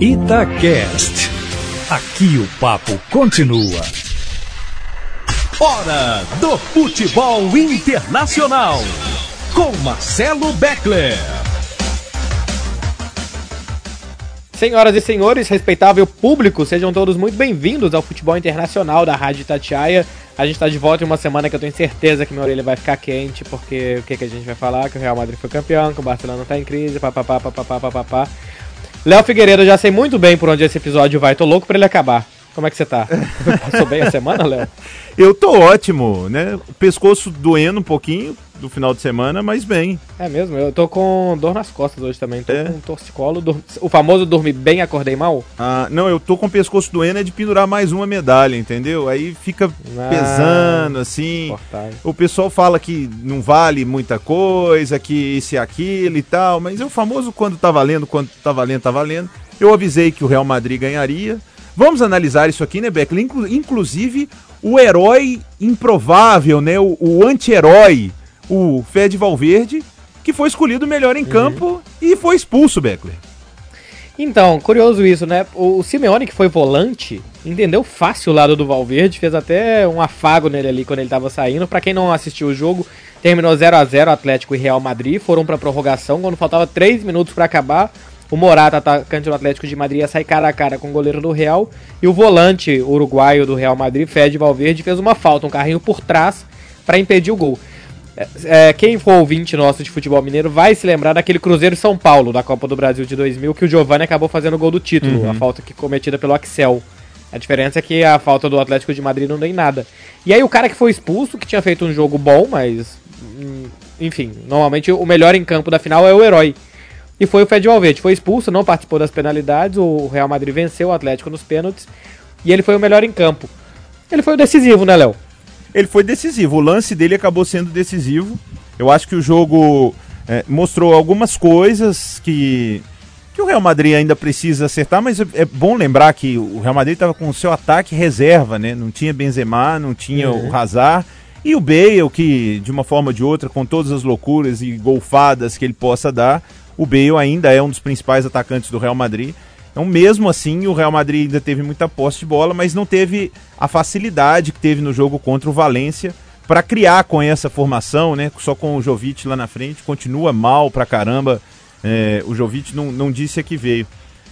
Itacast. Aqui o papo continua. Hora do futebol internacional. Com Marcelo Beckler. Senhoras e senhores, respeitável público, sejam todos muito bem-vindos ao futebol internacional da Rádio Tatiaia. A gente tá de volta em uma semana que eu tenho certeza que minha orelha vai ficar quente, porque o que, que a gente vai falar? Que o Real Madrid foi campeão, que o Barcelona tá em crise, papapá, papapá, papapá. Léo Figueiredo, já sei muito bem por onde esse episódio vai, tô louco pra ele acabar. Como é que você tá? Passou bem a semana, Léo? Eu tô ótimo, né? O pescoço doendo um pouquinho do final de semana, mas bem. É mesmo, eu tô com dor nas costas hoje também. Tô É? com torcicolo. dur- O famoso dormir bem, acordei mal? Ah, não, eu tô com o pescoço doendo é de pendurar mais uma medalha, entendeu? Aí fica Ah, pesando, assim. Insuportável. O pessoal fala que não vale muita coisa, que isso e aquilo e tal, mas é o famoso quando tá valendo, quando tá valendo, tá valendo. Eu avisei que o Real Madrid ganharia. Vamos analisar isso aqui, né, Beckler? Inclu- inclusive, o herói improvável, né? O, o anti-herói, o Fed Valverde, que foi escolhido melhor em campo e foi expulso, Beckler. Então, curioso isso, né? O Simeone, que foi volante, entendeu fácil o lado do Valverde, fez até um afago nele ali quando ele tava saindo. Pra quem não assistiu o jogo, terminou 0 a 0 Atlético e Real Madrid, foram pra prorrogação, quando faltava 3 minutos pra acabar. O Morata, atacante do Atlético de Madrid, ia sair cara a cara com o goleiro do Real. E o volante uruguaio do Real Madrid, Fed Valverde, fez uma falta, um carrinho por trás pra impedir o gol. É, é, quem for ouvinte nosso de futebol mineiro vai se lembrar daquele Cruzeiro São Paulo da Copa do Brasil de 2000 que o Giovani acabou fazendo o gol do título, a falta que cometida pelo Axel. A diferença é que a falta do Atlético de Madrid não deu em nada. E aí o cara que foi expulso, que tinha feito um jogo bom, mas hum, enfim, normalmente o melhor em campo da final é o herói. E foi o Fed Valverde, foi expulso, não participou das penalidades, o Real Madrid venceu o Atlético nos pênaltis e ele foi o melhor em campo. Ele foi o decisivo, né, Léo? Ele foi decisivo. O lance dele acabou sendo decisivo. Eu acho que o jogo é, mostrou algumas coisas que, que o Real Madrid ainda precisa acertar, mas é, é bom lembrar que o Real Madrid estava com o seu ataque reserva, né? Não tinha Benzema, não tinha Uhum. o Hazard. E o Bale, que de uma forma ou de outra, com todas as loucuras e golfadas que ele possa dar, o Bale ainda é um dos principais atacantes do Real Madrid. Então, mesmo assim, o Real Madrid ainda teve muita posse de bola, mas não teve a facilidade que teve no jogo contra o Valência para criar com essa formação, né? Só com o Jovic lá na frente, continua mal pra caramba. É, o Jovic não, não disse a que veio.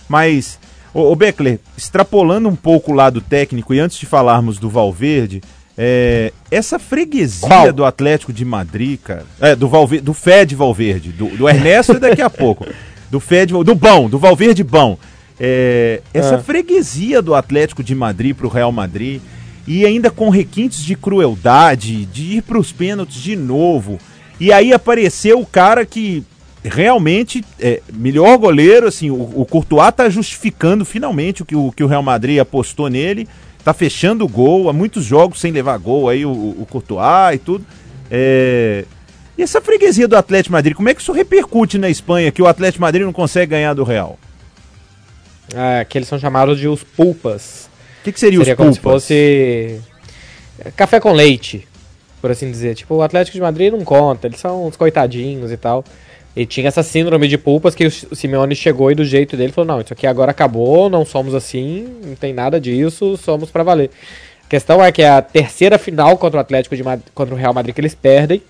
Mas, ô Beckler, extrapolando um pouco o lado técnico e antes de falarmos do Valverde, é, essa freguesia Qual? do Atlético de Madrid, cara, é, do, Valve, do Fed Valverde, do, do Ernesto daqui a pouco, do Fed, do Bom, do Valverde Bom. É, essa Ah. freguesia do Atlético de Madrid pro Real Madrid e ainda com requintes de crueldade, de ir pros pênaltis de novo. E aí apareceu o cara que realmente é melhor goleiro, assim, o, o Courtois tá justificando finalmente o que, o que o Real Madrid apostou nele, tá fechando o gol, há muitos jogos sem levar gol aí, o, o Courtois e tudo. É... E essa freguesia do Atlético de Madrid, como é que isso repercute na Espanha, que o Atlético de Madrid não consegue ganhar do Real? Ah, que eles são chamados de os pulpas. O que, que seria, Seria os como se pulpas? fosse é, café com leite, por assim dizer. Tipo, o Atlético de Madrid não conta, eles são uns coitadinhos e tal. E tinha essa síndrome de pulpas que o Simeone chegou e do jeito dele falou: não, isso aqui agora acabou, não somos assim, não tem nada disso, somos pra valer. A questão é que é a terceira final contra o Atlético de Madrid, contra o Real Madrid que eles perdem.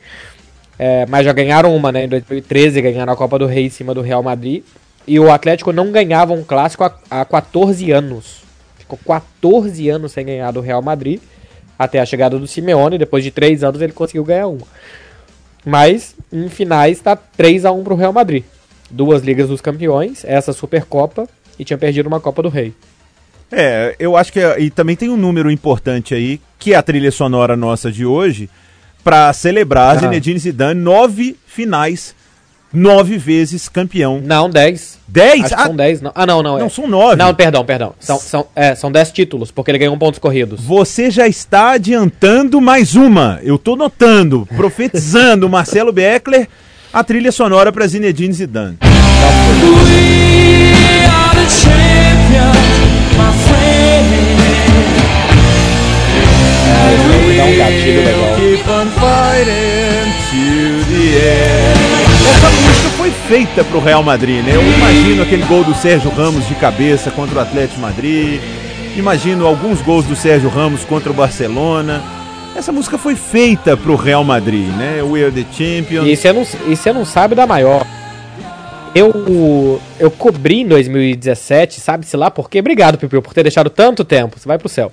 É, mas já ganharam uma, né? Em 2013 ganharam a Copa do Rei em cima do Real Madrid. E o Atlético não ganhava um clássico há, há 14 anos. Ficou 14 anos sem ganhar do Real Madrid. Até a chegada do Simeone. Depois de 3 anos ele conseguiu ganhar uma. Mas em finais está 3 a 1 pro Real Madrid. Duas Ligas dos Campeões, essa Supercopa e tinha perdido uma Copa do Rei. É, eu acho que. é- E também tem um número importante aí, que é a trilha sonora nossa de hoje, pra celebrar Ah. Zinedine Zidane nove finais, nove vezes campeão. Não, 10. Dez? Acho que Ah, são 10. Não. Ah, não, não. não, é. são nove. Não, perdão, perdão. São, são, é, são 10 títulos, porque ele ganhou pontos corridos. Você já está adiantando mais uma. Eu tô notando, profetizando, Marcelo Beckler, a trilha sonora para Zinedine Zidane. Dá um gatilho legal. Keep on fighting to the end. Essa música foi feita pro Real Madrid, né? Eu imagino aquele gol do Sérgio Ramos de cabeça contra o Atlético Madrid. Imagino alguns gols do Sérgio Ramos contra o Barcelona. Essa música foi feita pro Real Madrid, né? We are the champions. E você não, e você não sabe da maior. Eu, eu cobri em 2017, sabe-se lá por quê? Obrigado, Pipiu, por ter deixado tanto tempo. Você vai pro céu.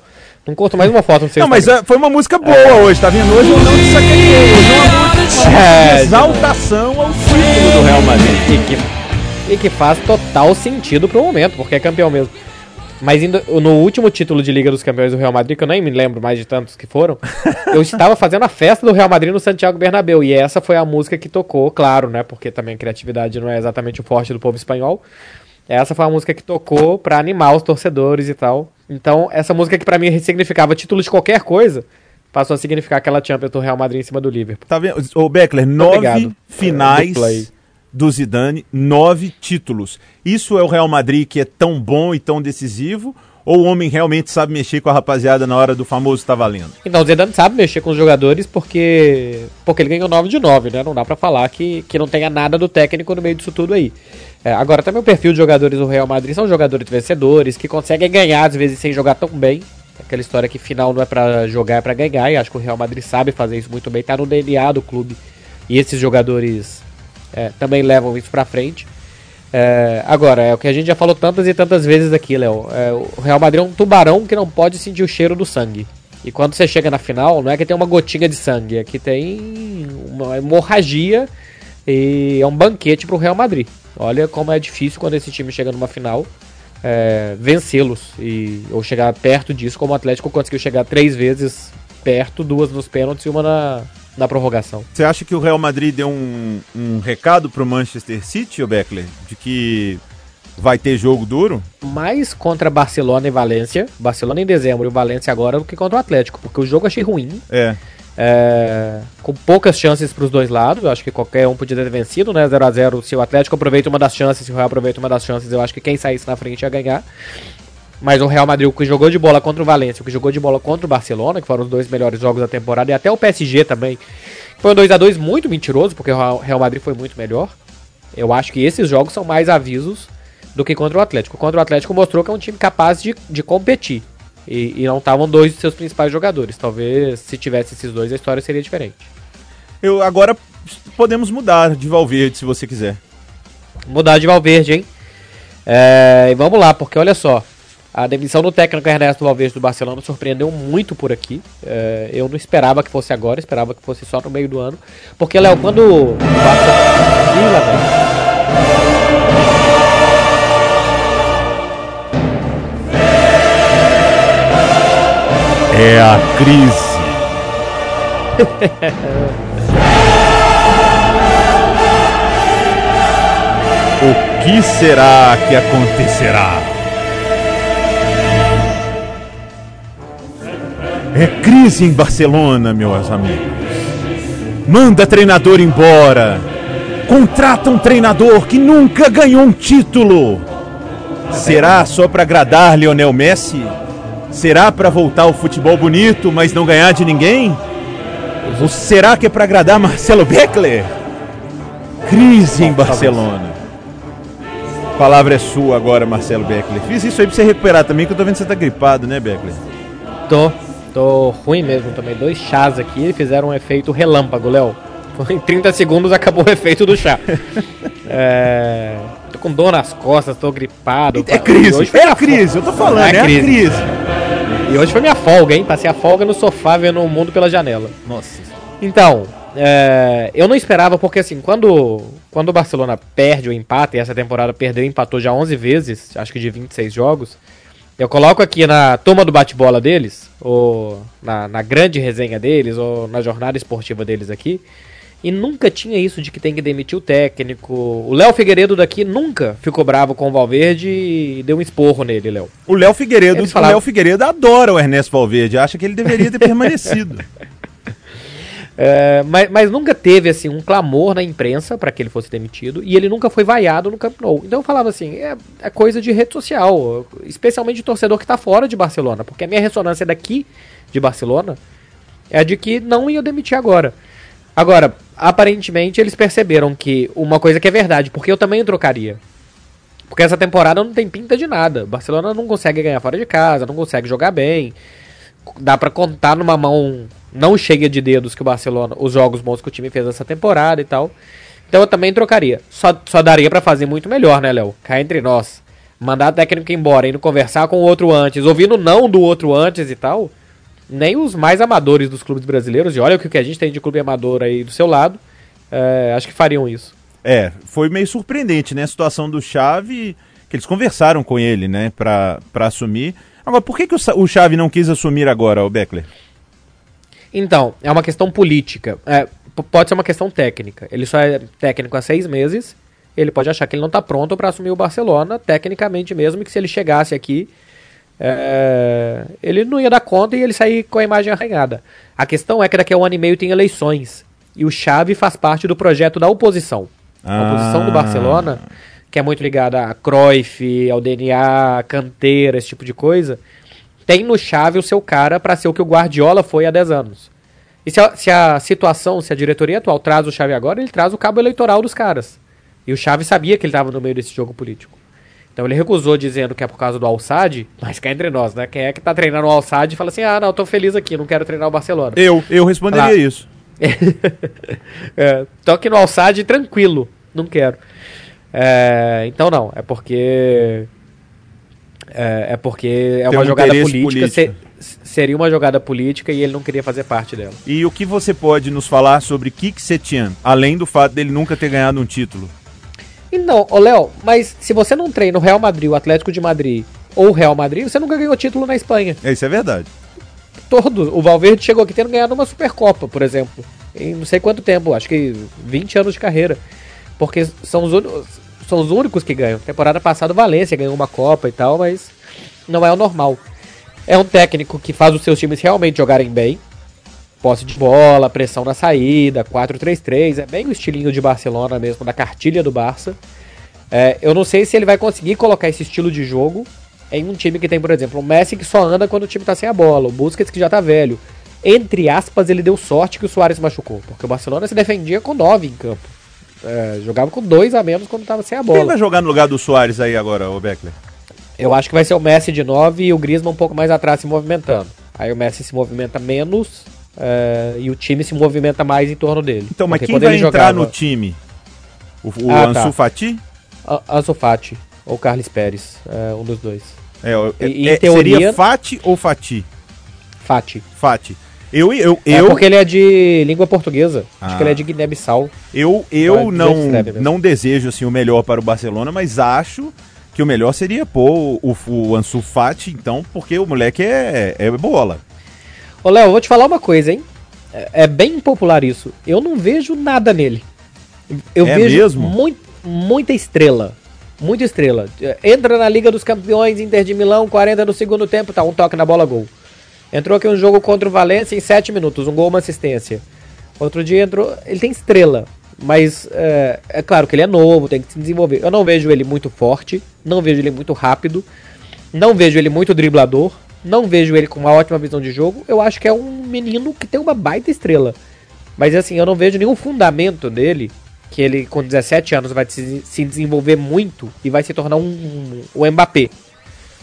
Não curto mais uma foto no seu Não, mas é, foi uma música boa hoje, tá vendo? Hoje eu não te sacaneei. Hoje é uma música É, exaltação ao título do Real Madrid. E que, e que faz total sentido pro momento, porque é campeão mesmo. Mas indo, no último título de Liga dos Campeões do Real Madrid, que eu nem me lembro mais de tantos que foram, eu estava fazendo a festa do Real Madrid no Santiago Bernabéu. E essa foi a música que tocou, claro, né? Porque também a criatividade não é exatamente o forte do povo espanhol. Essa foi a música que tocou pra animar os torcedores e tal. Então, essa música que pra mim significava título de qualquer coisa, passou a significar aquela Champions do Real Madrid em cima do Liverpool. Tá vendo? Ô, Beckler, nove Obrigado. finais É, do do Zidane, nove títulos. Isso é o Real Madrid que é tão bom e tão decisivo? Ou o homem realmente sabe mexer com a rapaziada na hora do famoso tá valendo? Então, o Zidane sabe mexer com os jogadores porque porque ele ganhou 9 de 9, né? Não dá pra falar que, que não tenha nada do técnico no meio disso tudo aí. É, agora, também o perfil de jogadores do Real Madrid são jogadores vencedores, que conseguem ganhar às vezes sem jogar tão bem. Aquela história que final não é pra jogar, é pra ganhar, e acho que o Real Madrid sabe fazer isso muito bem, tá no DNA do clube. E esses jogadores é, também levam isso pra frente. É, agora, é o que a gente já falou tantas e tantas vezes aqui, Léo. É, o Real Madrid é um tubarão que não pode sentir o cheiro do sangue. E quando você chega na final, não é que tem uma gotinha de sangue, é que tem uma hemorragia e é um banquete pro Real Madrid. Olha como é difícil quando esse time chega numa final é, vencê-los e ou chegar perto disso, como o Atlético conseguiu chegar três vezes perto, duas nos pênaltis e uma na, na prorrogação. Você acha que o Real Madrid deu um, um recado pro Manchester City, ô Beckler? De que vai ter jogo duro? mais contra Barcelona e Valência, Barcelona em dezembro e o Valência agora, do que contra o Atlético, porque o jogo eu achei ruim, É. é, com poucas chances para os dois lados, eu acho que qualquer um podia ter vencido, né, 0 a 0 se o Atlético aproveita uma das chances, se o Real aproveita uma das chances, eu acho que quem saísse na frente ia ganhar. Mas o Real Madrid, o que jogou de bola contra o Valência, o que jogou de bola contra o Barcelona, que foram os dois melhores jogos da temporada, e até o PSG também, foi um 2 a 2 muito mentiroso, porque o Real Madrid foi muito melhor. Eu acho que esses jogos são mais avisos do que contra o Atlético. Contra o Atlético mostrou que é um time capaz de, de competir. E, e não estavam dois de seus principais jogadores. Talvez se tivesse esses dois, a história seria diferente. Eu, agora podemos mudar de Valverde, se você quiser. Mudar de Valverde, hein? É, e vamos lá, porque olha só. A demissão do técnico Ernesto Valverde do Barcelona surpreendeu muito por aqui. É, eu não esperava que fosse agora, esperava que fosse só no meio do ano. Porque, Léo, quando o Barcelona. Ih, lá É a crise. o que será que acontecerá? É crise em Barcelona, meus amigos. Manda treinador embora. Contrata um treinador que nunca ganhou um título. Será só para agradar Lionel Messi? Será para voltar ao futebol bonito, mas não ganhar de ninguém? Ou será que é para agradar Marcelo Beckler? Crise em Barcelona. A palavra é sua agora, Marcelo Beckler. Fiz isso aí pra você recuperar também, que eu tô vendo que você tá gripado, né, Beckler? Tô. Tô ruim mesmo também. Dois chás aqui fizeram um efeito relâmpago, Léo. Em 30 segundos acabou o efeito do chá. é... Tô com dor nas costas, tô gripado. É crise, hoje é crise, eu tô falando, É é, crise. crise. E hoje foi minha folga, hein? Passei a folga no sofá vendo o mundo pela janela. Nossa. Então, é, eu não esperava, porque assim, quando, quando o Barcelona perde o empate, e essa temporada perdeu e empatou já 11 vezes, acho que de 26 jogos, eu coloco aqui na turma do bate-bola deles, ou na, na grande resenha deles, ou na jornada esportiva deles aqui, e nunca tinha isso de que tem que demitir o técnico. O Léo Figueiredo daqui nunca ficou bravo com o Valverde e deu um esporro nele, Léo. O Léo Figueiredo, Eles o Léo Figueiredo adora o Ernesto Valverde, acha que ele deveria ter permanecido. É, mas, mas nunca teve assim um clamor na imprensa para que ele fosse demitido e ele nunca foi vaiado no Camp Nou. Então eu falava assim, é, é coisa de rede social, especialmente de torcedor que tá fora de Barcelona, porque a minha ressonância daqui de Barcelona é a de que não ia demitir agora. Agora, aparentemente eles perceberam que uma coisa que é verdade, porque eu também trocaria. Porque essa temporada não tem pinta de nada. Barcelona não consegue ganhar fora de casa, não consegue jogar bem. Dá para contar numa mão não cheia de dedos que o Barcelona, os jogos bons que o time fez essa temporada e tal. Então eu também trocaria. Só, só daria para fazer muito melhor, né, Léo? Cá entre nós. Mandar o técnico embora, indo conversar com o outro antes, ouvindo não do outro antes e tal. Nem os mais amadores dos clubes brasileiros, e olha o que a gente tem de clube amador aí do seu lado, é, acho que fariam isso. É, foi meio surpreendente, né? A situação do Chave, que eles conversaram com ele, né, pra, pra assumir. Agora, por que, que o, o Chave não quis assumir agora, o Beckler? Então, é uma questão política. É, pode ser uma questão técnica. Ele só é técnico há seis meses. Ele pode achar que ele não está pronto para assumir o Barcelona, tecnicamente mesmo, que se ele chegasse aqui, é, ele não ia dar conta e ele sair com a imagem arranhada. A questão é que daqui a um ano e meio tem eleições. E o Xavi faz parte do projeto da oposição. A oposição do Ah. Barcelona, que é muito ligada a Cruyff, ao DNA, canteira, esse tipo de coisa, tem no Xavi o seu cara para ser o que o Guardiola foi há 10 anos. E se a, se a situação, se a diretoria atual traz o Xavi agora, ele traz o cabo eleitoral dos caras. E o Xavi sabia que ele estava no meio desse jogo político. Então ele recusou dizendo que é por causa do Al-Sadd, mas cá entre nós, né? Quem é que tá treinando o Al-Sadd e fala assim, ah, não, eu tô feliz aqui, não quero treinar o Barcelona. Eu, eu responderia Ah. isso. é, tô aqui no Alçade tranquilo, não quero. É, então não, é porque é, é porque é Tem uma um jogada política, se- seria uma jogada política e ele não queria fazer parte dela. E o que você pode nos falar sobre Kik Setien, além do fato dele nunca ter ganhado um título? Então, ô Léo, mas se você não treina o Real Madrid, o Atlético de Madrid ou o Real Madrid, você nunca ganhou título na Espanha. É, isso é verdade. Todos. O Valverde chegou aqui tendo ganhado uma Supercopa, por exemplo. Em não sei quanto tempo, acho que 20 anos de carreira. Porque são os, são os únicos que ganham. Temporada passada o Valência ganhou uma Copa e tal, mas não é o normal. É um técnico que faz os seus times realmente jogarem bem. Posse de bola, pressão na saída, 4-3-3. É bem o estilinho de Barcelona mesmo, da cartilha do Barça. É, eu não sei se ele vai conseguir colocar esse estilo de jogo em um time que tem, por exemplo, o Messi que só anda quando o time tá sem a bola, o Busquets que já tá velho. Entre aspas, ele deu sorte que o Soares machucou, porque o Barcelona se defendia com 9 em campo. É, jogava com dois a menos quando tava sem a Quem bola. vai jogar no lugar do Soares aí agora, o Beckler? Eu acho que vai ser o Messi de 9 e o Griezmann um pouco mais atrás se movimentando. Aí o Messi se movimenta menos é, e o time se movimenta mais em torno dele. Então, mas Porque quem vai entrar jogava- no time? O, o Ah, Ansu tá. Fati? A- Ansu Fati ou Carlos Pérez, é, um dos dois. É, o- E- é- em teoria- Seria Fati ou Fati? Fati. Fati. Eu, eu, É eu, porque ele é de língua portuguesa. Acho Ah. que ele é de Guiné-Bissau. eu, eu não, não desejo assim, o melhor para o Barcelona, mas acho que o melhor seria pôr o, o Ansu Fati, então, porque o moleque é, é bola. Ô, Léo, eu vou te falar uma coisa, hein? É, é bem impopular isso. Eu não vejo nada nele. Eu É vejo mesmo? mui- muita estrela. Muita estrela. Entra na Liga dos Campeões, Inter de Milão, 40 no segundo tempo, tá, um toque na bola, gol. Entrou aqui um jogo contra o Valência em 7 minutos, um gol, uma assistência. Outro dia entrou. Ele tem estrela, mas é, é claro que ele é novo, tem que se desenvolver. Eu não vejo ele muito forte, não vejo ele muito rápido, não vejo ele muito driblador, não vejo ele com uma ótima visão de jogo. Eu acho que é um menino que tem uma baita estrela. Mas assim, eu não vejo nenhum fundamento dele que ele com 17 anos vai se, se desenvolver muito e vai se tornar um, um, o Mbappé.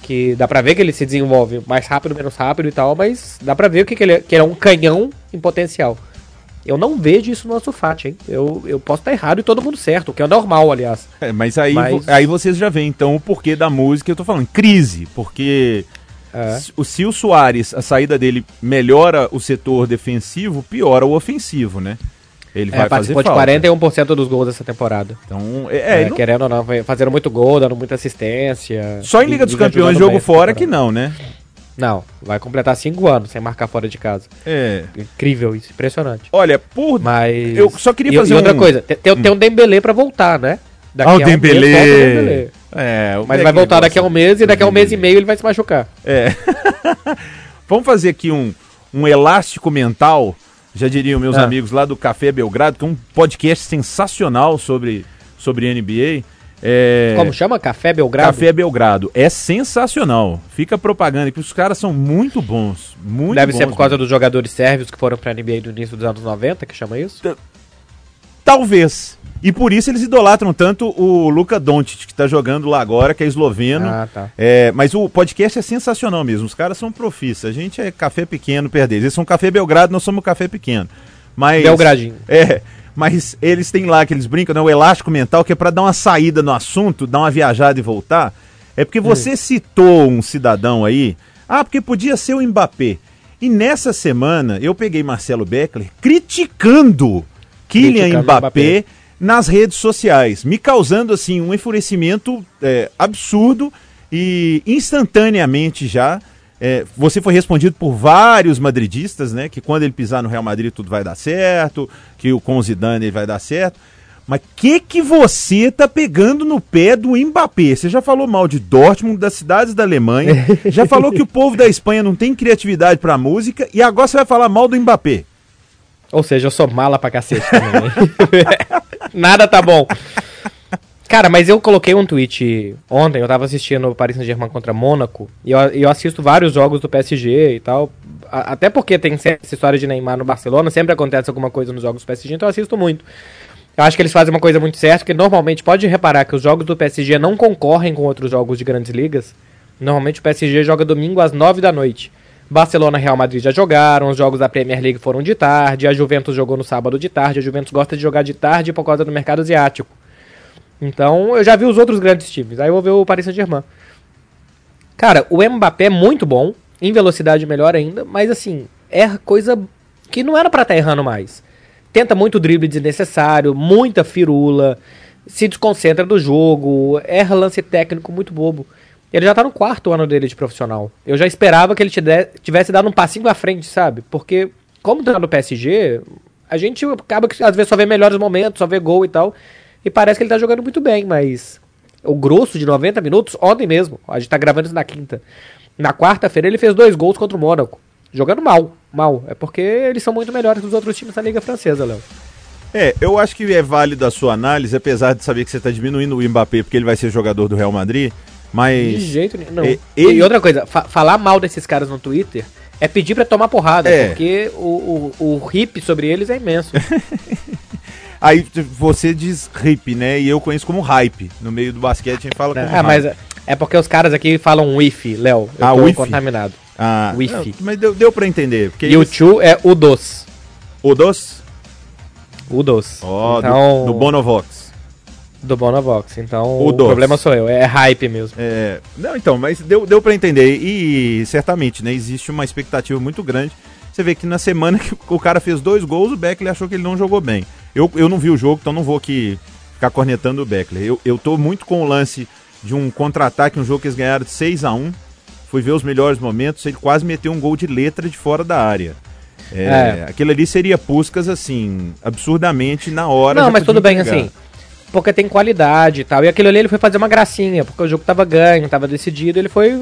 Que dá pra ver que ele se desenvolve mais rápido, menos rápido e tal, mas dá pra ver que, que ele, é- que ele é um canhão em potencial. Eu não vejo isso no Ansu Fati, hein? Eu, eu posso estar errado e todo mundo certo, o que é normal, aliás. É, mas aí, Mas- aí vocês já veem, então, o porquê da música. Eu tô falando crise, porque É. se, o- se o Soares, a saída dele melhora o setor defensivo, piora o ofensivo, né? Ele É, vai fazer participou de falta. 41% dos gols dessa temporada. Então, é, É, não- querendo ou não, fazendo muito gol, dando muita assistência. só em e- Liga dos e Campeões, jogo fora que não, né? Não, vai completar 5 anos sem marcar fora de casa. É. Incrível isso, impressionante. Olha, por. Mas. Eu só queria e, fazer e outra um- coisa, tem, tem, tem um Dembele pra voltar, né? Daqui Ah, o a um mês Dembele. volta o Dembele. É, o Mas vai voltar daqui a um mês e daqui a um mês e meio ele vai se machucar. É. Vamos fazer aqui um, um elástico mental, já diriam meus Ah. amigos lá do Café Belgrado, que é um podcast sensacional sobre, sobre NBA. É, Como chama? Café Belgrado? Café Belgrado. É sensacional. Fica propaganda que os caras são muito bons. Muito Deve bons ser por causa mesmo. dos jogadores sérvios que foram pra NBA no início dos anos 90, que chama isso? Talvez. E por isso eles idolatram tanto o Luka Doncic, que tá jogando lá agora, que é esloveno. Ah, tá. É, mas o podcast é sensacional mesmo. Os caras são profissos. A gente é café pequeno perto deles. Eles são café Belgrado, nós somos café pequeno. Mas, Belgradinho. É, mas eles têm lá que eles brincam, né? O elástico mental, que é pra dar uma saída no assunto, dar uma viajada e voltar. É porque você citou um cidadão aí. Ah, porque podia ser o Mbappé. E nessa semana eu peguei Marcelo Beckler criticando Kylian Mbappé, Mbappé. nas redes sociais, me causando assim um enfurecimento é, absurdo e instantaneamente já é, você foi respondido por vários madridistas, né? Que quando ele pisar no Real Madrid tudo vai dar certo, que o com o Zidane ele vai dar certo. Mas que que você tá pegando no pé do Mbappé? Você já falou mal de Dortmund, das cidades da Alemanha, já falou que o povo da Espanha não tem criatividade pra música e agora você vai falar mal do Mbappé. Ou seja, eu sou mala pra cacete também. Nada tá bom. Cara, mas eu coloquei um tweet ontem, eu tava assistindo o Paris Saint-Germain contra Mônaco, e eu, eu assisto vários jogos do PSG e tal, a- até porque tem essa história de Neymar no Barcelona, sempre acontece alguma coisa nos jogos do PSG, então eu assisto muito. Eu acho que eles fazem uma coisa muito certa, que normalmente pode reparar que os jogos do PSG não concorrem com outros jogos de grandes ligas. Normalmente o PSG joga domingo às 9 da noite. Barcelona e Real Madrid já jogaram, os jogos da Premier League foram de tarde, a Juventus jogou no sábado de tarde, a Juventus gosta de jogar de tarde por causa do mercado asiático. Então, eu já vi os outros grandes times. Aí eu vou ver o Paris Saint-Germain. Cara, o Mbappé é muito bom, em velocidade melhor ainda, mas assim, é coisa que não era pra estar errando mais. Tenta muito drible desnecessário, muita firula, se desconcentra do jogo, erra lance técnico muito bobo. Ele já tá no quarto ano dele de profissional. Eu já esperava que ele tivesse dado um passinho à frente, sabe? Porque, como tá no PSG, a gente acaba que às vezes só vê melhores momentos, só vê gol e tal. E parece que ele tá jogando muito bem, mas o grosso de 90 minutos, ontem mesmo, a gente tá gravando isso na quinta. Na quarta-feira ele fez dois gols contra o Mônaco. Jogando mal, mal. É porque eles são muito melhores que os outros times da Liga Francesa, Léo. É, eu acho que é válido a sua análise, apesar de saber que você está diminuindo o Mbappé porque ele vai ser jogador do Real Madrid, De mas jeito nenhum. É, E ele- outra coisa, fa- falar mal desses caras no Twitter é pedir pra tomar porrada, É. porque o, o, o hip sobre eles é imenso. aí você diz hip, né? E eu conheço como hype. No meio do basquete a gente fala como ah, mas é- porque os caras aqui falam wifi, Léo. Eu Ah, tô wifi? contaminado. ah, Wi-Fi. não, mas deu, deu para entender, porque E o eles- Chu é o dos. o dos, O dos. ó, então, do, do Bonovox. Do Bonovox. Então O o, problema sou eu, é hype mesmo. É, não, então, mas deu, deu para entender e certamente, né, existe uma expectativa muito grande. Você vê que na semana que o cara fez dois gols, o Beckler achou que ele não jogou bem. Eu, eu não vi o jogo, então não vou aqui ficar cornetando o Beckler. Eu, eu tô muito com o lance de um contra-ataque, um jogo que eles ganharam de 6 a 1 Fui ver os melhores momentos, ele quase meteu um gol de letra de fora da área. É, É. Aquilo ali seria Puscas, assim, absurdamente na hora. Não, mas tudo bem, assim. Porque tem qualidade e tal. E aquilo ali ele foi fazer uma gracinha, porque o jogo tava ganho, tava decidido, ele foi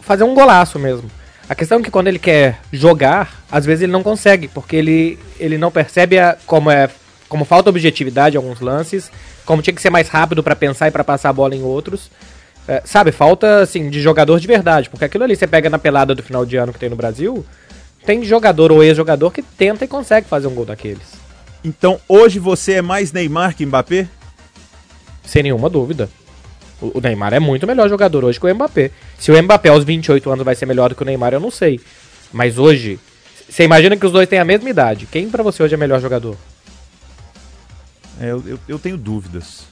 fazer um golaço mesmo. A questão é que quando ele quer jogar, às vezes ele não consegue, porque ele, ele não percebe a- como é como falta objetividade em alguns lances, como tinha que ser mais rápido pra pensar e pra passar a bola em outros. É, sabe, falta assim de jogador de verdade, porque aquilo ali você pega na pelada do final de ano que tem no Brasil, tem jogador ou ex-jogador que tenta e consegue fazer um gol daqueles. Então, hoje você é mais Neymar que Mbappé? Sem nenhuma dúvida. O Neymar é muito melhor jogador hoje que o Mbappé. Se o Mbappé aos 28 anos vai ser melhor do que o Neymar, eu não sei. Mas hoje, você imagina que os dois têm a mesma idade. Quem pra você hoje é melhor jogador? É, eu, eu, tenho dúvidas.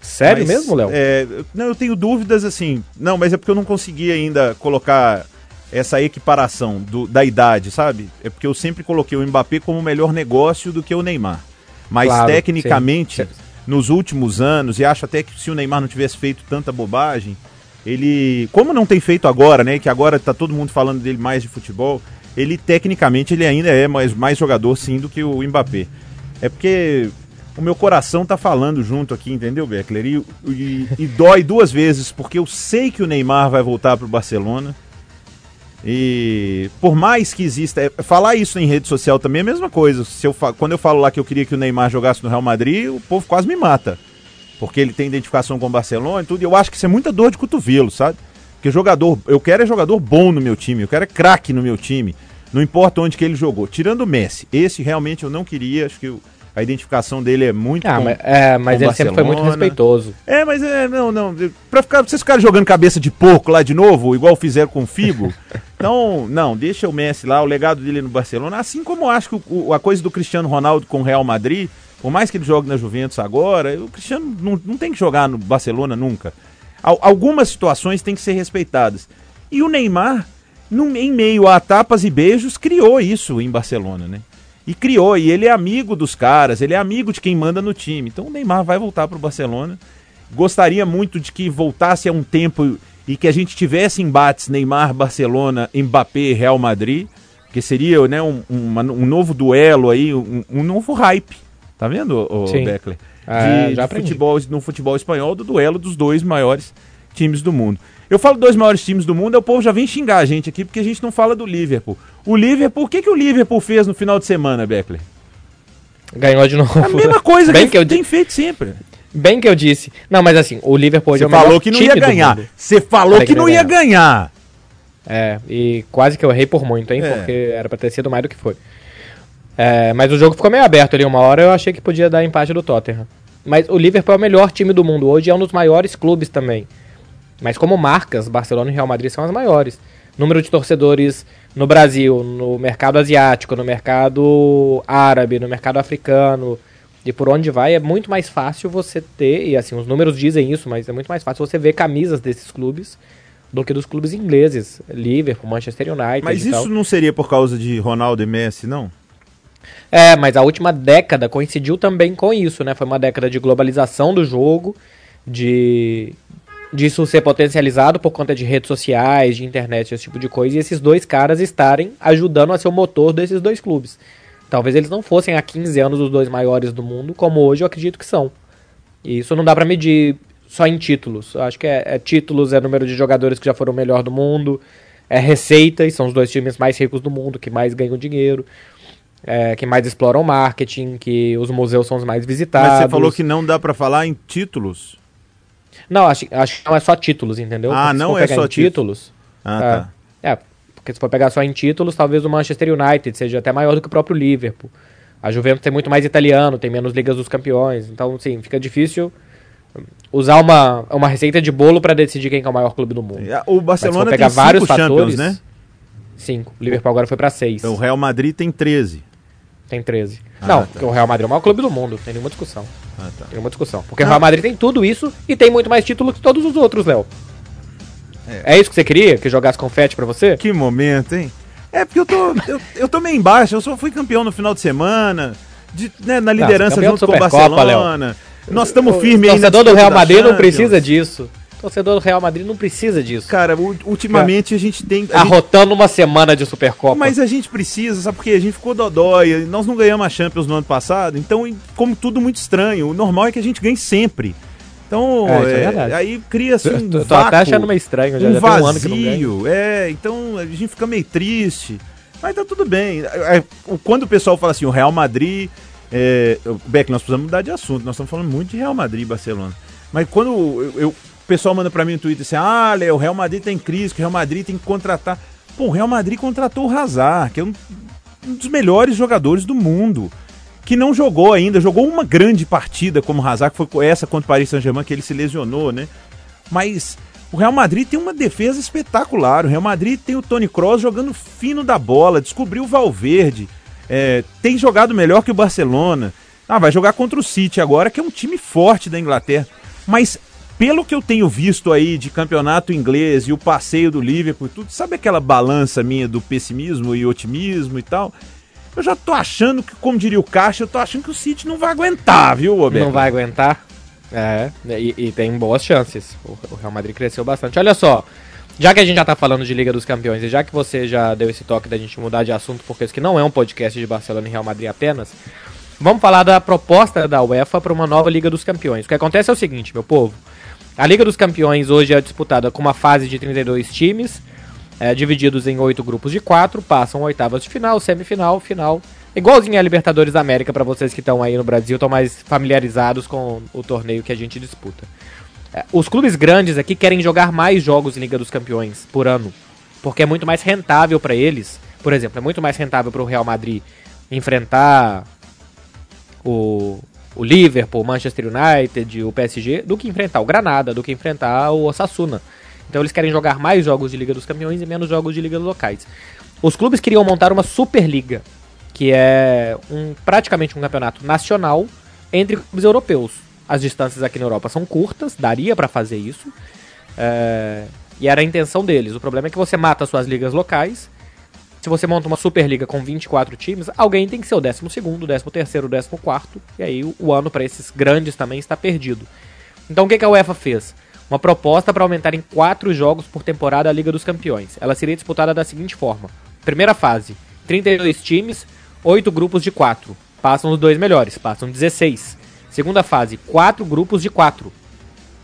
Sério Mas, mesmo, Léo? é, não, eu tenho dúvidas assim. Não, mas é porque eu não consegui ainda colocar essa equiparação do- da idade, sabe? É porque eu sempre coloquei o Mbappé como o melhor negócio do que o Neymar. Mas Claro, tecnicamente, sim. Nos últimos anos, e acho até que se o Neymar não tivesse feito tanta bobagem, ele. Como não tem feito agora, né? Que agora tá todo mundo falando dele mais de futebol, ele tecnicamente ele ainda é mais, mais jogador sim do que o Mbappé. É porque o meu coração tá falando junto aqui, entendeu, Beckler? E, e- e dói duas vezes, porque eu sei que o Neymar vai voltar pro Barcelona. E por mais que exista. é, Falar isso em rede social também é a mesma coisa. Se eu, quando eu falo lá que eu queria que o Neymar jogasse no Real Madrid, o povo quase me mata. Porque ele tem identificação com o Barcelona e tudo. E eu acho que isso é muita dor de cotovelo, sabe? Porque jogador. Eu quero é jogador bom no meu time, eu quero é craque no meu time. Não importa onde que ele jogou. Tirando o Messi. Esse realmente eu não queria. Acho que o a identificação dele é muito Ah, com, mas, é, mas ele sempre foi muito Barcelona. respeitoso. É, mas é, não, não. Pra ficar, vocês ficarem jogando cabeça de porco lá de novo, igual fizeram com o Figo. então, não, deixa o Messi lá, o legado dele no Barcelona. Assim como eu acho que o- o- a coisa do Cristiano Ronaldo com o Real Madrid, por mais que ele jogue na Juventus agora, o Cristiano não, não tem que jogar no Barcelona nunca. Al- algumas situações têm que ser respeitadas. E o Neymar, num- em meio a tapas e beijos, criou isso em Barcelona, né? E criou, e ele é amigo dos caras, ele é amigo de quem manda no time. Então o Neymar vai voltar pro Barcelona. Gostaria muito de que voltasse a um tempo e que a gente tivesse embates Neymar, Barcelona, Mbappé, Real Madrid, que seria né, um, uma- um novo duelo aí, um, um novo hype. Tá vendo, o. Beckler? Ah, De, de futebol, no futebol espanhol, do duelo dos dois maiores times do mundo. Eu falo dois maiores times do mundo, o povo já vem xingar a gente aqui, porque a gente não fala do Liverpool. O Liverpool, o que, que o Liverpool fez no final de semana, Beckler? Ganhou de novo. A mesma coisa Bem que, que eu tem feito sempre. Bem que eu disse. Não, mas assim, o Liverpool hoje Você é o falou que não ia ganhar. Você falou que que não ia ganhar. É, e quase que eu errei por muito, hein? É. Porque era pra ter sido mais do que foi. É, mas o jogo ficou meio aberto ali uma hora, eu achei que podia dar empate do Tottenham. Mas o Liverpool é o melhor time do mundo hoje, é um dos maiores clubes também. Mas como marcas, Barcelona e Real Madrid são as maiores. Número de torcedores no Brasil, no mercado asiático, no mercado árabe, no mercado africano, e por onde vai, é muito mais fácil você ter, e assim, os números dizem isso, mas é muito mais fácil você ver camisas desses clubes do que dos clubes ingleses, Liverpool, Manchester United Mas isso não seria por causa de Ronaldo e Messi, não? É, mas a última década coincidiu também com isso, né? Foi uma década de globalização do jogo, de disso ser potencializado por conta de redes sociais, de internet, esse tipo de coisa, e esses dois caras estarem ajudando a ser o motor desses dois clubes. Talvez eles não fossem há 15 anos os dois maiores do mundo, como hoje eu acredito que são. E isso não dá pra medir só em títulos. Eu acho que é, é títulos, é número de jogadores que já foram o melhor do mundo, é receita, e são os dois times mais ricos do mundo, que mais ganham dinheiro, é, que mais exploram marketing, que os museus são os mais visitados. Mas você falou que não dá pra falar em títulos. Não, acho, acho que não é só títulos, entendeu? Ah, Porque não é só títulos. Ah, é, tá. é, porque se for pegar só em títulos, talvez o Manchester United seja até maior do que o próprio Liverpool. A Juventus tem muito mais italiano, tem menos ligas dos campeões. Então, sim, fica difícil usar uma, uma receita de bolo pra decidir quem que é o maior clube do mundo. O Barcelona pegar tem vários cinco fatores- Champions, né? Cinco. O Liverpool agora foi pra seis. O Real Madrid tem 13. Tem 13. Ah, não, tá. porque o Real Madrid é o maior clube do mundo, não tem nenhuma discussão. Ah, tá. Tem nenhuma discussão. Porque o Real Madrid tem tudo isso e tem muito mais títulos que todos os outros, Léo. É. isso que você queria? Que jogasse confete pra você? Que momento, hein? É porque eu tô, eu, eu tô meio embaixo. Eu só fui campeão no final de semana, de- né, na liderança campeão junto da com o Barcelona. Nós estamos firmes O aí na torcedor do Real Madrid não precisa disso. Torcedor do Real Madrid não precisa disso. Cara, ultimamente a gente tem. a gente- Arrotando uma semana de Supercopa. Mas a gente precisa, sabe por quê? A gente ficou dodói, nós não ganhamos a Champions no ano passado, então, como tudo muito estranho, o normal é que a gente ganhe sempre. Então, É, é é, aí cria-se um Tô, tô vácuo, achando meio estranho, já, um já tem um vazio, é, então a gente fica meio triste, mas tá tudo bem. É, é, Quando o pessoal fala assim, o Real Madrid, é, Beck, nós precisamos mudar de assunto, nós estamos falando muito de Real Madrid e Barcelona, mas quando eu, eu- o pessoal manda pra mim no Twitter assim, ah, Léo, o Real Madrid tem crise, que o Real Madrid tem que contratar. Pô, o Real Madrid contratou o Hazard, que é um, um dos melhores jogadores do mundo, que não jogou ainda, jogou uma grande partida como o Hazard, que foi essa contra o Paris Saint-Germain, que ele se lesionou, né? Mas o Real Madrid tem uma defesa espetacular. O Real Madrid tem o Tony Kroos jogando fino da bola, descobriu o Valverde, é, tem jogado melhor que o Barcelona. Ah, vai jogar contra o City agora, que é um time forte da Inglaterra. Mas pelo que eu tenho visto aí de campeonato inglês e o passeio do Liverpool e tudo, sabe aquela balança minha do pessimismo e otimismo e tal? Eu já tô achando que, como diria o Caixa, eu tô achando que o City não vai aguentar, viu, Roberto? Não vai aguentar. É, e, e tem boas chances. O, o Real Madrid cresceu bastante. Olha só, já que a gente já tá falando de Liga dos Campeões e já que você já deu esse toque da gente mudar de assunto, porque isso aqui não é um podcast de Barcelona e Real Madrid apenas, vamos falar da proposta da UEFA para uma nova Liga dos Campeões. O que acontece é o seguinte, meu povo. A Liga dos Campeões hoje é disputada com uma fase de 32 times, é, divididos em oito grupos de quatro, passam oitavas de final, semifinal, final. Igualzinho a Libertadores da América para vocês que estão aí no Brasil, estão mais familiarizados com o torneio que a gente disputa. É, os clubes grandes aqui querem jogar mais jogos em Liga dos Campeões por ano, porque é muito mais rentável para eles. Por exemplo, é muito mais rentável para o Real Madrid enfrentar o, o Liverpool, o Manchester United, o PSG, do que enfrentar o Granada, do que enfrentar o Osasuna. Então eles querem jogar mais jogos de Liga dos Campeões e menos jogos de Liga locais. Os clubes queriam montar uma Superliga, que é um, praticamente um campeonato nacional entre os europeus. As distâncias aqui na Europa são curtas, daria para fazer isso. É, e era a intenção deles. O problema é que você mata suas ligas locais. Se você monta uma Superliga com 24 times, alguém tem que ser o 12, 13, 14. E aí o, ano para esses grandes também está perdido. Então o que, que a UEFA fez? Uma proposta para aumentar em 4 jogos por temporada a Liga dos Campeões. Ela seria disputada da seguinte forma: primeira fase, 32 times, 8 grupos de 4. Passam os dois melhores, passam 16. Segunda fase, 4 grupos de 4.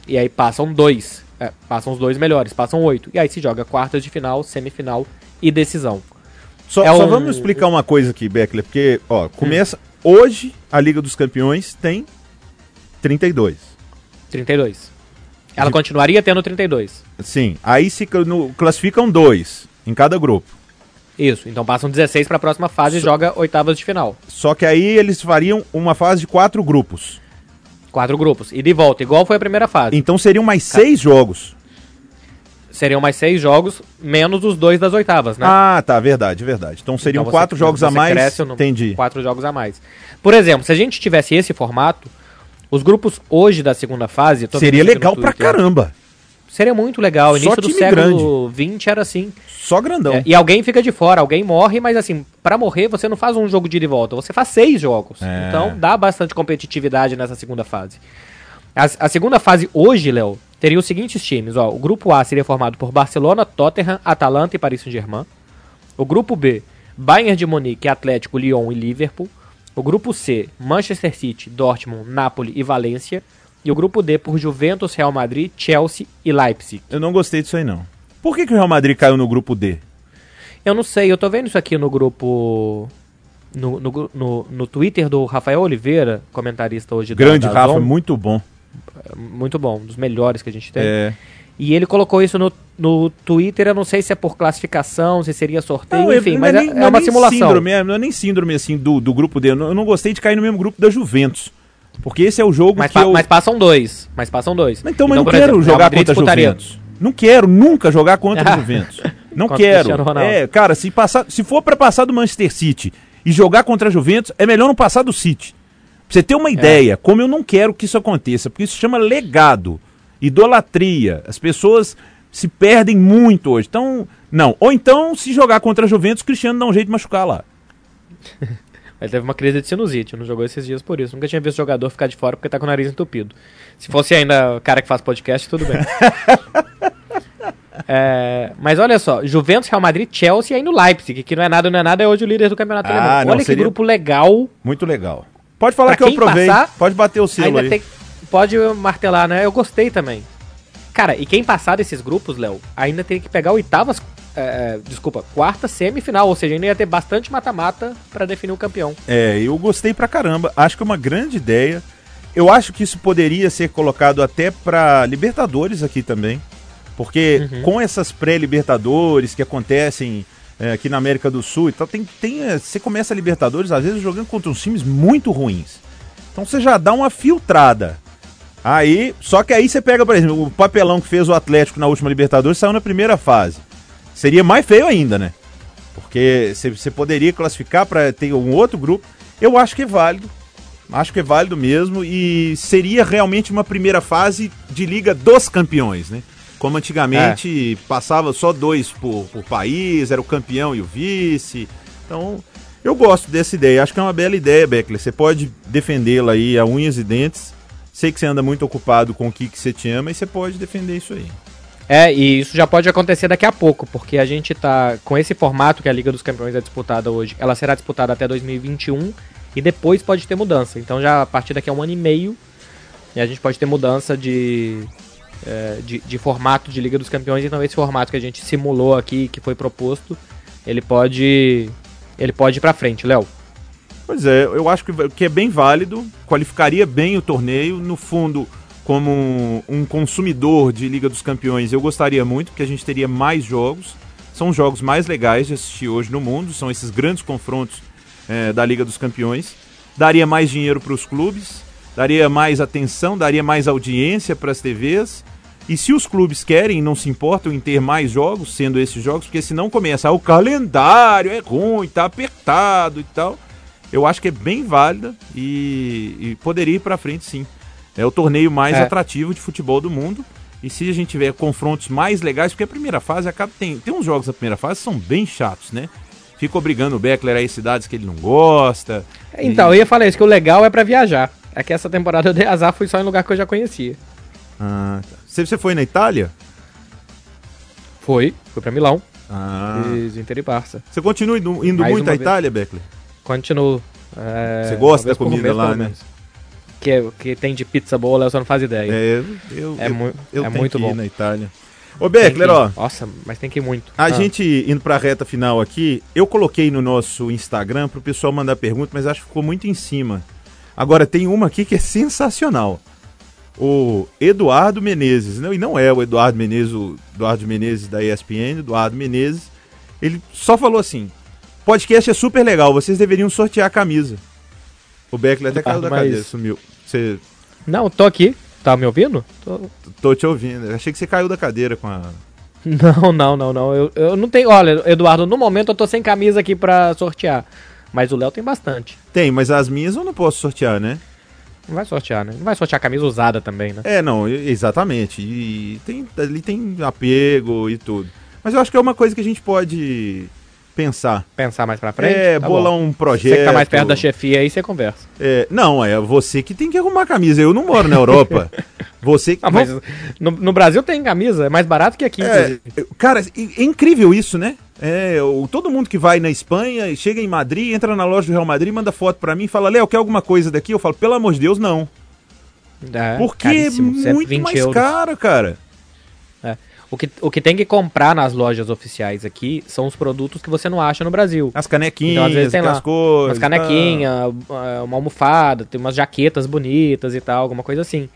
E aí passam dois. É, passam os dois melhores, passam oito. E aí se joga quartas de final, semifinal e decisão. Só, é só um... vamos explicar uma coisa aqui, Beckler, porque, ó, começa. Hum. Hoje a Liga dos Campeões tem 32. 32. Ela de... continuaria tendo 32. Sim. Aí se no, classificam dois em cada grupo. Isso, então passam 16 para a próxima fase e joga oitavas de final. Só que aí eles fariam uma fase de quatro grupos. Quatro grupos. E de volta, igual foi a primeira fase. Então seriam mais seis jogos. Seriam mais seis jogos, menos os dois das oitavas, né? Ah, tá, verdade, verdade. Então seriam então quatro jogos a mais. Entendi. Quatro jogos a mais. Por exemplo, se a gente tivesse esse formato, os grupos hoje da segunda fase. Seria legal pra caramba. Seria muito legal. Início do século XX era assim. Só grandão. É, e alguém fica de fora, alguém morre, mas assim, para morrer você não faz um jogo de ida e volta, você faz seis jogos. É. Então dá bastante competitividade nessa segunda fase. A, a segunda fase hoje, Léo, teria os seguintes times. Ó, o grupo A seria formado por Barcelona, Tottenham, Atalanta e Paris Saint-Germain. O grupo B, Bayern de Munique, Atlético, Lyon e Liverpool. O grupo C, Manchester City, Dortmund, Napoli e Valência. E o grupo D por Juventus, Real Madrid, Chelsea e Leipzig. Eu não gostei disso aí não. Por que, que o Real Madrid caiu no grupo D? Eu não sei, eu tô vendo isso aqui no grupo. No, no, no, no Twitter do Rafael Oliveira, comentarista hoje Grande da, da Rafa, Zon. muito bom. Muito bom, um dos melhores que a gente tem. É. E ele colocou isso no, no Twitter, eu não sei se é por classificação, se seria sorteio, não, enfim, não é mas é, nem, é, é uma simulação. Síndrome, é, não é nem síndrome assim do, do grupo D. Eu não, gostei de cair no mesmo grupo da Juventus. Porque esse é o jogo mas que eu... Mas passam dois. Mas passam dois. Então, mas então, não quero exemplo, jogar contra a Juventus. Não quero nunca jogar contra o Juventus. Não quero. É, cara, se, passar, se for para passar do Manchester City e jogar contra a Juventus, é melhor não passar do City. Pra você ter uma é. ideia, é. como eu não quero que isso aconteça, porque isso chama legado, idolatria. As pessoas se perdem muito hoje. Então, não. Ou então, se jogar contra a Juventus, o Cristiano dá um jeito de machucar lá. Ele teve uma crise de sinusite, não jogou esses dias por isso. Nunca tinha visto jogador ficar de fora porque tá com o nariz entupido. Se fosse ainda o cara que faz podcast, tudo bem. é, mas olha só, Juventus, Real Madrid, Chelsea e aí no Leipzig, que não é nada, não é nada, é hoje o líder do campeonato ah, alemão. Olha que grupo legal. Muito legal. Pode falar pra que eu provei, passar, pode bater o selo aí. Tem, pode martelar, né? Eu gostei também. Cara, e quem passar desses grupos, Léo, ainda tem que pegar oitavas é, é, desculpa, quarta semifinal, ou seja, ainda ia ter bastante mata-mata para definir o campeão. É, eu gostei pra caramba, acho que é uma grande ideia. Eu acho que isso poderia ser colocado até para Libertadores aqui também, porque uhum. com essas pré-Libertadores que acontecem é, aqui na América do Sul, então tem, tem, é, você começa a Libertadores às vezes jogando contra uns times muito ruins. Então você já dá uma filtrada. Aí, só que aí você pega, por exemplo, o papelão que fez o Atlético na última Libertadores saiu na primeira fase. Seria mais feio ainda, né? Porque você poderia classificar para ter um outro grupo. Eu acho que é válido. Acho que é válido mesmo. E seria realmente uma primeira fase de Liga dos Campeões, né? Como antigamente é. passava só dois por, por país, era o campeão e o vice. Então, eu gosto dessa ideia. Acho que é uma bela ideia, Beckler. Você pode defendê-la aí a unhas e dentes. Sei que você anda muito ocupado com o que, você te ama e você pode defender isso aí. É, e isso já pode acontecer daqui a pouco, porque a gente tá com esse formato que a Liga dos Campeões é disputada hoje. Ela será disputada até 2021 e depois pode ter mudança. Então já a partir daqui a um ano e meio a gente pode ter mudança de, é, de, de, formato de Liga dos Campeões. Então esse formato que a gente simulou aqui, que foi proposto, ele pode ele pode ir para frente, Léo. Pois é, eu acho que, que é bem válido, qualificaria bem o torneio. No fundo, como um consumidor de Liga dos Campeões, eu gostaria muito, porque a gente teria mais jogos. São os jogos mais legais de assistir hoje no mundo, são esses grandes confrontos é, da Liga dos Campeões. daria mais dinheiro para os clubes, daria mais atenção, daria mais audiência para as TVs. E se os clubes querem e não se importam em ter mais jogos, sendo esses jogos, porque senão começa, ah, o calendário é ruim, tá apertado e tal. Eu acho que é bem válida e, e poderia ir para frente sim. É o torneio mais É. atrativo de futebol do mundo. E se a gente tiver confrontos mais legais, porque a primeira fase acaba. Tem, tem uns jogos da primeira fase que são bem chatos, né? Fica obrigando o Beckler a ir cidades que ele não gosta. Então, eu ia falar isso, que o legal é pra viajar. É que essa temporada eu dei azar, fui só em lugar que eu já conhecia. Ah, tá. Você, você foi na Itália? Foi, fui pra Milão, Ah. fiz Inter e Barça. Você continua indo, indo Mais muito à vez. Itália, Beckler? Continuo. é, Você gosta da comida mês, lá, né? Que, é- que tem de pizza boa, eu só não faço ideia. É, eu, eu, É eu, mu- eu é muito bom. na Itália. Ô, Beckler, que ó. Nossa, mas tem que ir muito. A Ah. gente indo pra reta final aqui, eu coloquei no nosso Instagram pro pessoal mandar pergunta, mas acho que ficou muito em cima. Agora tem uma aqui que é sensacional. O Eduardo Menezes, não, e não é o Eduardo Menezes, o Eduardo Menezes da ESPN, Eduardo Menezes. Ele só falou assim: podcast é super legal, vocês deveriam sortear a camisa. O Beckler até caiu da Mas- cadeira, sumiu. Você, Não, tô aqui. Tá me ouvindo? Tô- tô te ouvindo. Achei que você caiu da cadeira com a. Não, não, não, não. Eu, eu não tenho. Olha, Eduardo, no momento eu tô sem camisa aqui pra sortear. Mas o Léo tem bastante. Tem, mas as minhas eu não posso sortear, né? Não vai sortear, né? Não vai sortear camisa usada também, né? É, não, exatamente. E tem, ali tem apego e tudo. Mas eu acho que é uma coisa que a gente pode pensar. Pensar mais pra frente. é, tá bolar bom. um projeto. Você que tá mais perto da chefia aí, você conversa. É, não, é você que tem que arrumar camisa. Eu não moro na Europa. você que. Ah, mas no, no Brasil tem camisa, é mais barato que aqui, É, cara, é incrível isso, né? É, o- todo mundo que vai na Espanha, chega em Madrid, entra na loja do Real Madrid, manda foto pra mim e fala, Léo, quer alguma coisa daqui? Eu falo, pelo amor de Deus, não. É, Porque é muito 120 mais euros. caro, cara. É. O, que, o que tem que comprar nas lojas oficiais aqui são os produtos que você não acha no Brasil. As canequinhas, Então, às vezes tem lá as coisas. Umas canequinhas, ah, uma almofada, tem umas jaquetas bonitas e tal, alguma coisa assim.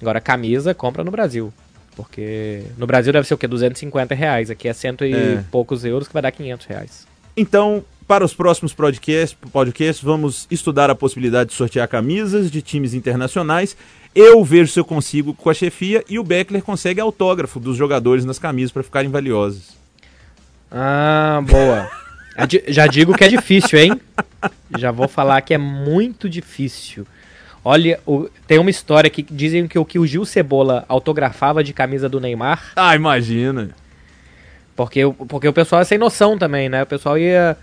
Agora, camisa, compra no Brasil. Porque no Brasil deve ser o quê? 250 reais. Aqui é cento e É. poucos euros, que vai dar 500 reais. Então, para os próximos podcasts, podcasts, vamos estudar a possibilidade de sortear camisas de times internacionais. Eu vejo se eu consigo com a chefia e o Beckler consegue autógrafo dos jogadores nas camisas para ficarem valiosas. Ah, boa. Já di- Já digo que é difícil, hein? Já vou falar que é muito difícil. Olha, o- tem uma história que dizem que o que o Gil Cebola autografava de camisa do Neymar Ah, imagina. Porque, o- porque o pessoal é sem noção também, né? O pessoal ia.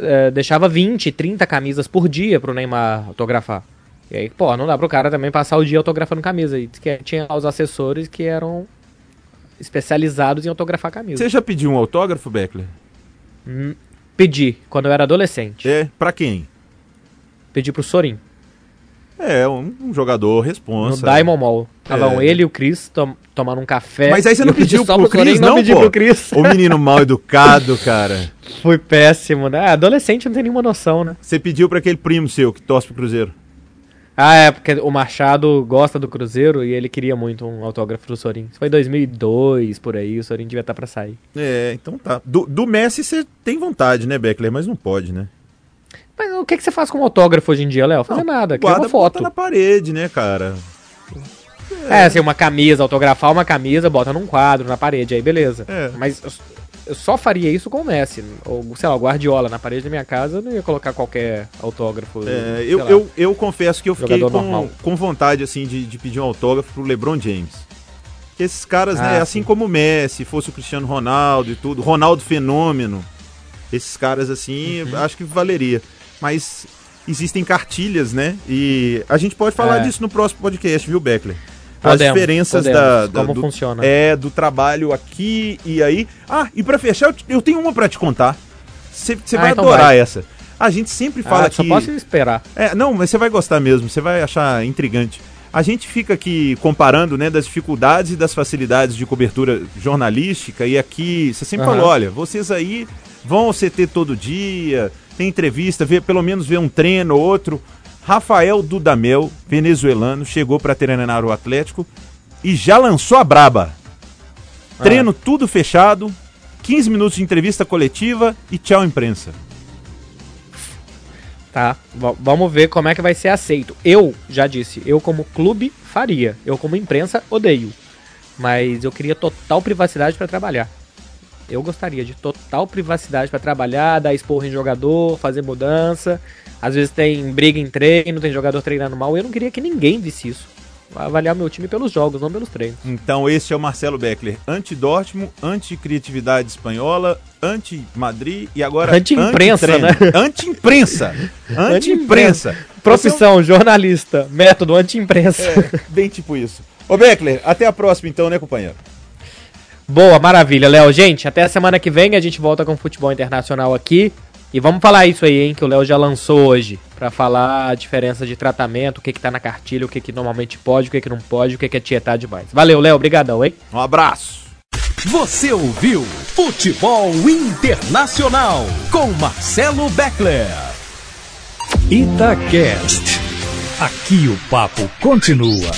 é, deixava 20, 30 camisas por dia pro Neymar autografar. E aí, pô, não dá pro cara também passar o dia autografando camisa. E tinha os assessores que eram especializados em autografar camisa. Você já pediu um autógrafo, Beckler? Pedi, quando eu era adolescente. É, para quem? Pedi pro Sorin, É, um, um jogador no responsa. Diamond Mall. Estavam É. ele e o Chris tom- tomando um café. Mas aí você não pediu pro Cris, não não, pedi pro Chris. O menino mal educado, cara. Foi péssimo, né? Adolescente não tem nenhuma noção, né? Você pediu para aquele primo seu que torce pro Cruzeiro. Ah, é, porque o Machado gosta do Cruzeiro e ele queria muito um autógrafo do Sorin. Isso foi em 2002, por aí, o Sorin devia estar pra sair. É, então tá. Do, do Messi você tem vontade, né, Beckler? Mas não pode, né? Mas o que, que você faz com um autógrafo hoje em dia, Léo? Fazer nada, cria Guarda uma foto. bota na parede, né, cara? É, assim, uma camisa, autografar uma camisa, bota num quadro, na parede, aí beleza. É. Mas eu, só faria isso com o Messi. Ou, sei lá, o Guardiola na parede da minha casa, eu não ia colocar qualquer autógrafo. É, eu, lá. eu, eu confesso que eu fiquei com, normal. com vontade, assim, de, de pedir um autógrafo pro LeBron James. Esses caras, né, Ah, assim sim. como o Messi, fosse o Cristiano Ronaldo e tudo, Ronaldo Fenômeno, esses caras, assim, Uhum. acho que valeria. Mas existem cartilhas, né? E a gente pode falar É. disso no próximo podcast, viu, Beckler? As Podemos, diferenças podemos. da, da- Como do, funciona. É, do trabalho aqui e aí. Ah, e pra fechar, eu, te- eu tenho uma pra te contar. Você Ah, vai então adorar vai. essa. A gente sempre fala ah, só que. posso esperar. É, não, mas você vai gostar mesmo, você vai achar intrigante. A gente fica aqui comparando, né, das dificuldades e das facilidades de cobertura jornalística e aqui você sempre Aham. falou, olha, vocês aí vão ao CT todo dia, tem entrevista, vê, pelo menos vê um treino ou outro. Rafael Dudamel, venezuelano, chegou para treinar o Atlético e já lançou a braba. Ah. Treino tudo fechado, 15 minutos de entrevista coletiva e tchau imprensa. Tá? Vamos ver como é que vai ser aceito. Eu já disse, eu como clube faria. Eu como imprensa odeio. Mas eu queria total privacidade para trabalhar. Eu gostaria de total privacidade para trabalhar, dar esporro em jogador, fazer mudança. Às vezes tem briga em treino, tem jogador treinando mal. Eu não queria que ninguém visse isso. Avaliar meu time pelos jogos, não pelos treinos. Então esse é o Marcelo Beckler, anti-Dortmund, anti-criatividade espanhola, anti-Madrid e agora anti-imprensa, anti né? Anti-imprensa. Anti-imprensa. Profissão, jornalista, método anti-imprensa. É, bem tipo isso. Ô Beckler, até a próxima então, né, companheiro? Boa, maravilha, Léo. Gente, até a semana que vem a gente volta com futebol internacional aqui. E vamos falar isso aí, hein, que o Léo já lançou hoje, para falar a diferença de tratamento, o que que tá na cartilha, o que que normalmente pode, o que que não pode, o que que é tietar demais. Valeu, Léo, obrigadão, hein? Um abraço. Você ouviu Futebol Internacional com Marcelo Beckler. Itacast. Aqui o papo continua.